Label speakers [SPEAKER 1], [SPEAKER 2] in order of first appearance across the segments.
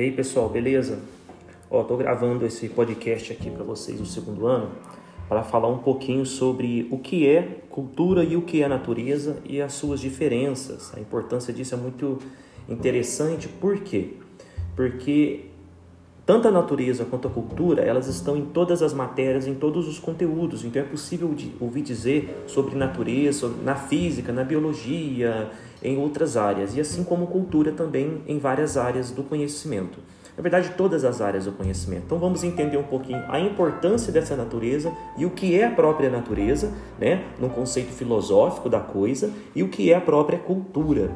[SPEAKER 1] E aí, pessoal, beleza? Ó, tô gravando esse podcast aqui para vocês no segundo ano para falar um pouquinho sobre o que é cultura e o que é natureza e as suas diferenças. A importância disso é muito interessante, por quê? Porque tanto a natureza quanto a cultura, elas estão em todas as matérias, em todos os conteúdos. Então é possível ouvir dizer sobre natureza, na física, na biologia, em outras áreas, e assim como cultura também em várias áreas do conhecimento. Na verdade, todas as áreas do conhecimento. Então vamos entender um pouquinho a importância dessa natureza e o que é a própria natureza, né, no conceito filosófico da coisa, e o que é a própria cultura.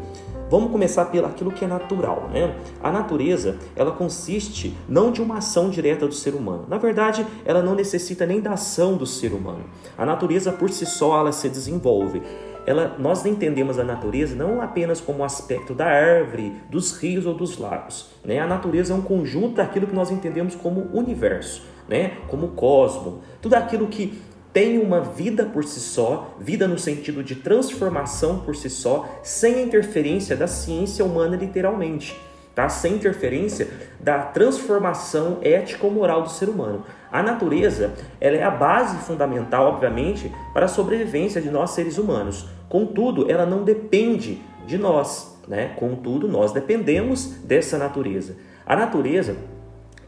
[SPEAKER 1] Vamos começar pelo aquilo que é natural, né? A natureza, ela consiste não de uma ação direta do ser humano. Na verdade, ela não necessita nem da ação do ser humano. A natureza por si só ela se desenvolve ela, nós entendemos a natureza não apenas como o aspecto da árvore, dos rios ou dos lagos. Né? A natureza é um conjunto daquilo que nós entendemos como universo, né? como cosmo, tudo aquilo que tem uma vida por si só, vida no sentido de transformação por si só, sem a interferência da ciência humana literalmente tá? sem interferência da transformação ético-moral do ser humano. A natureza ela é a base fundamental, obviamente, para a sobrevivência de nós seres humanos. Contudo, ela não depende de nós. Né? Contudo, nós dependemos dessa natureza. A natureza,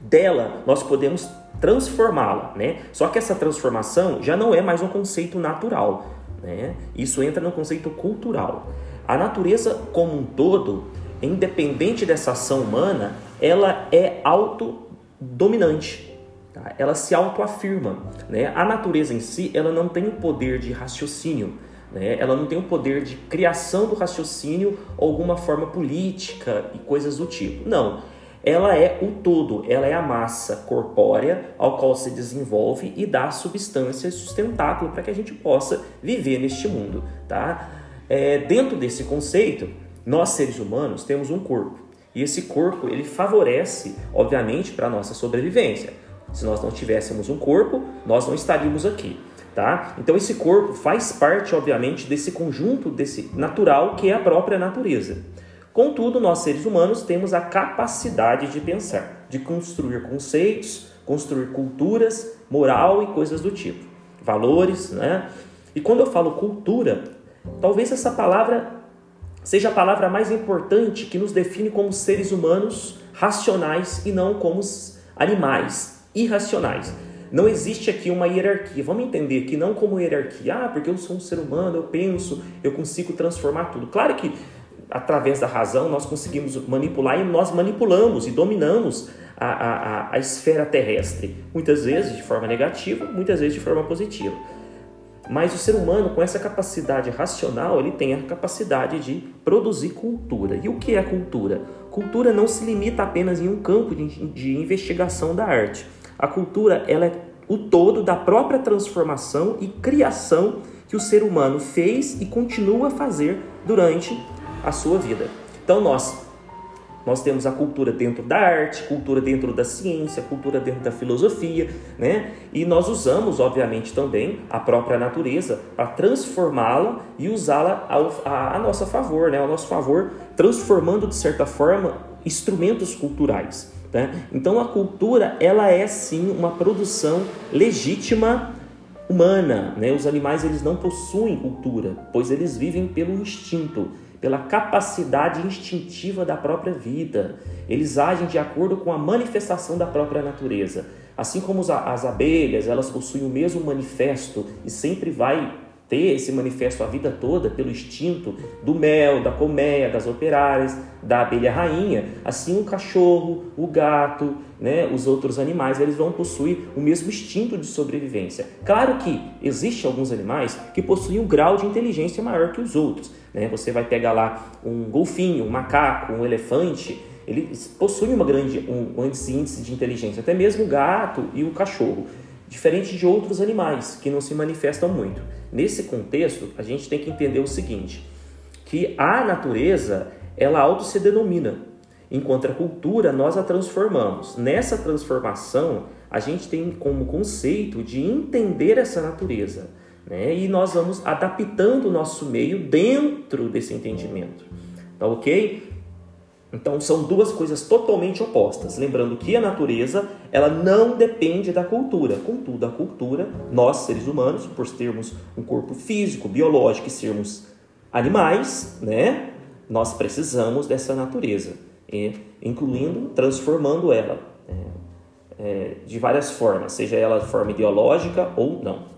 [SPEAKER 1] dela, nós podemos transformá-la. Né? Só que essa transformação já não é mais um conceito natural. Né? Isso entra no conceito cultural. A natureza como um todo, independente dessa ação humana, ela é autodominante. Tá? Ela se autoafirma. Né? A natureza em si, ela não tem o poder de raciocínio. Né? Ela não tem o poder de criação do raciocínio ou alguma forma política e coisas do tipo. Não. Ela é o todo, ela é a massa corpórea ao qual se desenvolve e dá substância e sustentáculo para que a gente possa viver neste mundo. Tá? É, dentro desse conceito, nós, seres humanos, temos um corpo. E esse corpo, ele favorece, obviamente, para a nossa sobrevivência. Se nós não tivéssemos um corpo, nós não estaríamos aqui, tá? Então esse corpo faz parte, obviamente, desse conjunto desse natural que é a própria natureza. Contudo, nós seres humanos temos a capacidade de pensar, de construir conceitos, construir culturas, moral e coisas do tipo, valores, né? E quando eu falo cultura, talvez essa palavra seja a palavra mais importante que nos define como seres humanos racionais e não como animais irracionais. Não existe aqui uma hierarquia. Vamos entender que não como hierarquia, ah, porque eu sou um ser humano, eu penso, eu consigo transformar tudo. Claro que através da razão nós conseguimos manipular e nós manipulamos e dominamos a, a, a esfera terrestre, muitas vezes de forma negativa, muitas vezes de forma positiva. Mas o ser humano, com essa capacidade racional, ele tem a capacidade de produzir cultura. E o que é cultura? Cultura não se limita apenas em um campo de, de investigação da arte. A cultura ela é o todo da própria transformação e criação que o ser humano fez e continua a fazer durante a sua vida. Então nós nós temos a cultura dentro da arte, cultura dentro da ciência, cultura dentro da filosofia, né? E nós usamos, obviamente, também a própria natureza para transformá-la e usá-la a, a, nosso favor, né? Ao nosso favor, transformando de certa forma instrumentos culturais. Né? Então a cultura ela é sim uma produção legítima humana. Né? Os animais eles não possuem cultura, pois eles vivem pelo instinto pela capacidade instintiva da própria vida. Eles agem de acordo com a manifestação da própria natureza. Assim como as abelhas, elas possuem o mesmo manifesto e sempre vai ter esse manifesto a vida toda pelo instinto do mel, da colmeia, das operárias, da abelha rainha, assim o cachorro, o gato, né, os outros animais, eles vão possuir o mesmo instinto de sobrevivência. Claro que existem alguns animais que possuem um grau de inteligência maior que os outros. Né? Você vai pegar lá um golfinho, um macaco, um elefante, eles possuem uma grande, um, um índice de inteligência, até mesmo o gato e o cachorro, diferente de outros animais que não se manifestam muito. Nesse contexto, a gente tem que entender o seguinte, que a natureza, ela auto se denomina, enquanto a cultura nós a transformamos. Nessa transformação, a gente tem como conceito de entender essa natureza. Né? E nós vamos adaptando o nosso meio dentro desse entendimento. Tá ok? Então são duas coisas totalmente opostas. Lembrando que a natureza ela não depende da cultura. Contudo, a cultura, nós seres humanos, por termos um corpo físico, biológico e sermos animais, né, nós precisamos dessa natureza, incluindo transformando ela é, é, de várias formas, seja ela de forma ideológica ou não.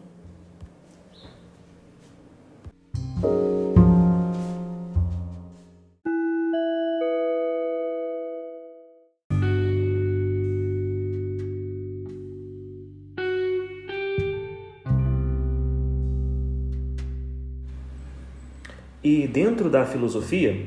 [SPEAKER 1] E dentro da filosofia,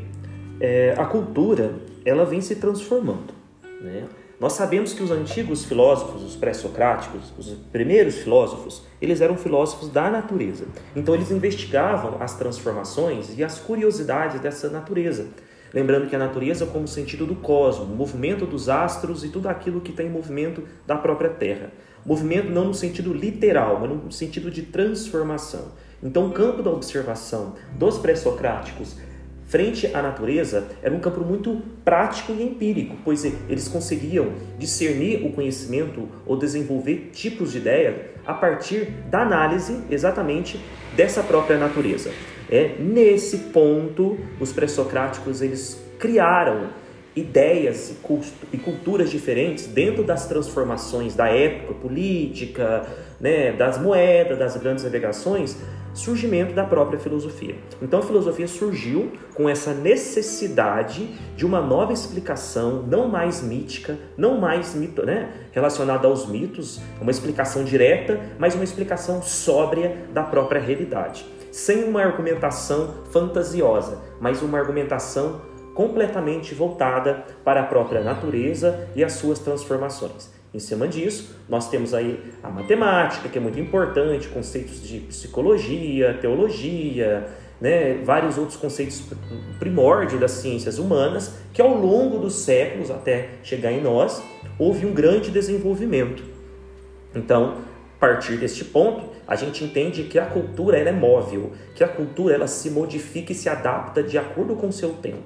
[SPEAKER 1] é, a cultura ela vem se transformando. Né? Nós sabemos que os antigos filósofos, os pré-socráticos, os primeiros filósofos, eles eram filósofos da natureza. Então eles investigavam as transformações e as curiosidades dessa natureza. Lembrando que a natureza como sentido do cosmos, o movimento dos astros e tudo aquilo que tem movimento da própria Terra. Movimento não no sentido literal, mas no sentido de transformação. Então, o campo da observação dos pré-socráticos frente à natureza era um campo muito prático e empírico, pois eles conseguiam discernir o conhecimento ou desenvolver tipos de ideia a partir da análise exatamente dessa própria natureza. É nesse ponto os pré-socráticos eles criaram ideias e culturas diferentes dentro das transformações da época política, né, das moedas, das grandes navegações, surgimento da própria filosofia. Então a filosofia surgiu com essa necessidade de uma nova explicação, não mais mítica, não mais mito, né, relacionada aos mitos, uma explicação direta, mas uma explicação sóbria da própria realidade, sem uma argumentação fantasiosa, mas uma argumentação completamente voltada para a própria natureza e as suas transformações. Em cima disso, nós temos aí a matemática, que é muito importante, conceitos de psicologia, teologia, né, vários outros conceitos primórdios das ciências humanas, que ao longo dos séculos, até chegar em nós, houve um grande desenvolvimento. Então, a partir deste ponto, a gente entende que a cultura ela é móvel, que a cultura ela se modifica e se adapta de acordo com o seu tempo.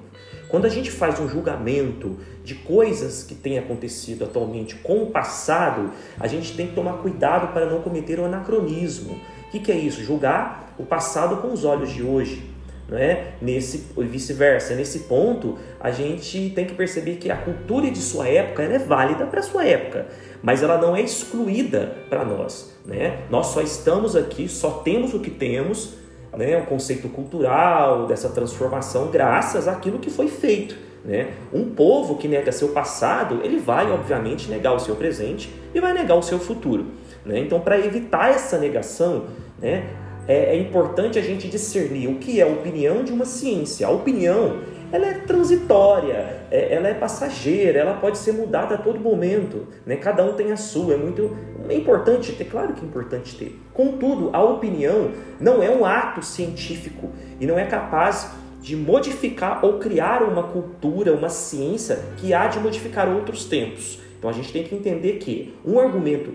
[SPEAKER 1] Quando a gente faz um julgamento de coisas que têm acontecido atualmente com o passado, a gente tem que tomar cuidado para não cometer o um anacronismo. O que, que é isso? Julgar o passado com os olhos de hoje. Não é? Nesse vice-versa, nesse ponto, a gente tem que perceber que a cultura de sua época é válida para sua época, mas ela não é excluída para nós, né? Nós só estamos aqui, só temos o que temos né, o conceito cultural dessa transformação graças àquilo que foi feito. Né? Um povo que nega seu passado, ele vai, obviamente, negar o seu presente e vai negar o seu futuro. Né? Então, para evitar essa negação, né, é, é importante a gente discernir o que é a opinião de uma ciência. A opinião ela é transitória, é, ela é passageira, ela pode ser mudada a todo momento, né? Cada um tem a sua, é muito é importante ter, claro que é importante ter. Contudo, a opinião não é um ato científico e não é capaz de modificar ou criar uma cultura, uma ciência que há de modificar outros tempos. Então a gente tem que entender que um argumento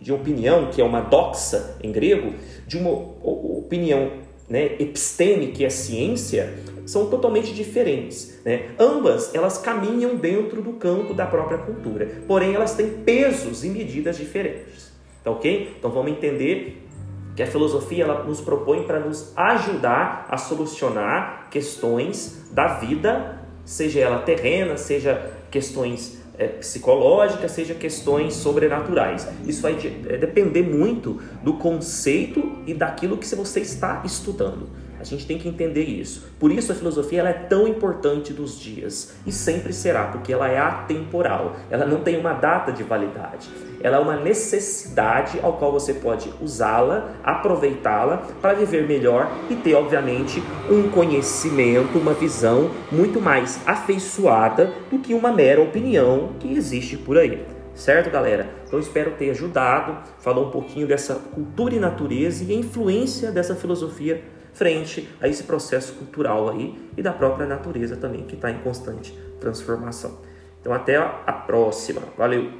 [SPEAKER 1] de opinião, que é uma doxa em grego, de uma opinião né, episteme, que é ciência, são totalmente diferentes. Né? Ambas elas caminham dentro do campo da própria cultura, porém elas têm pesos e medidas diferentes. Tá ok? Então vamos entender que a filosofia ela nos propõe para nos ajudar a solucionar questões da vida, seja ela terrena, seja questões é, psicológicas, seja questões sobrenaturais. Isso vai é, depender muito do conceito e daquilo que você está estudando. A gente tem que entender isso. Por isso a filosofia ela é tão importante dos dias e sempre será, porque ela é atemporal. Ela não tem uma data de validade. Ela é uma necessidade ao qual você pode usá-la, aproveitá-la para viver melhor e ter, obviamente, um conhecimento, uma visão muito mais afeiçoada do que uma mera opinião que existe por aí. Certo, galera? Então espero ter ajudado, falar um pouquinho dessa cultura e natureza e a influência dessa filosofia frente a esse processo cultural aí e da própria natureza também, que está em constante transformação. Então, até a próxima. Valeu!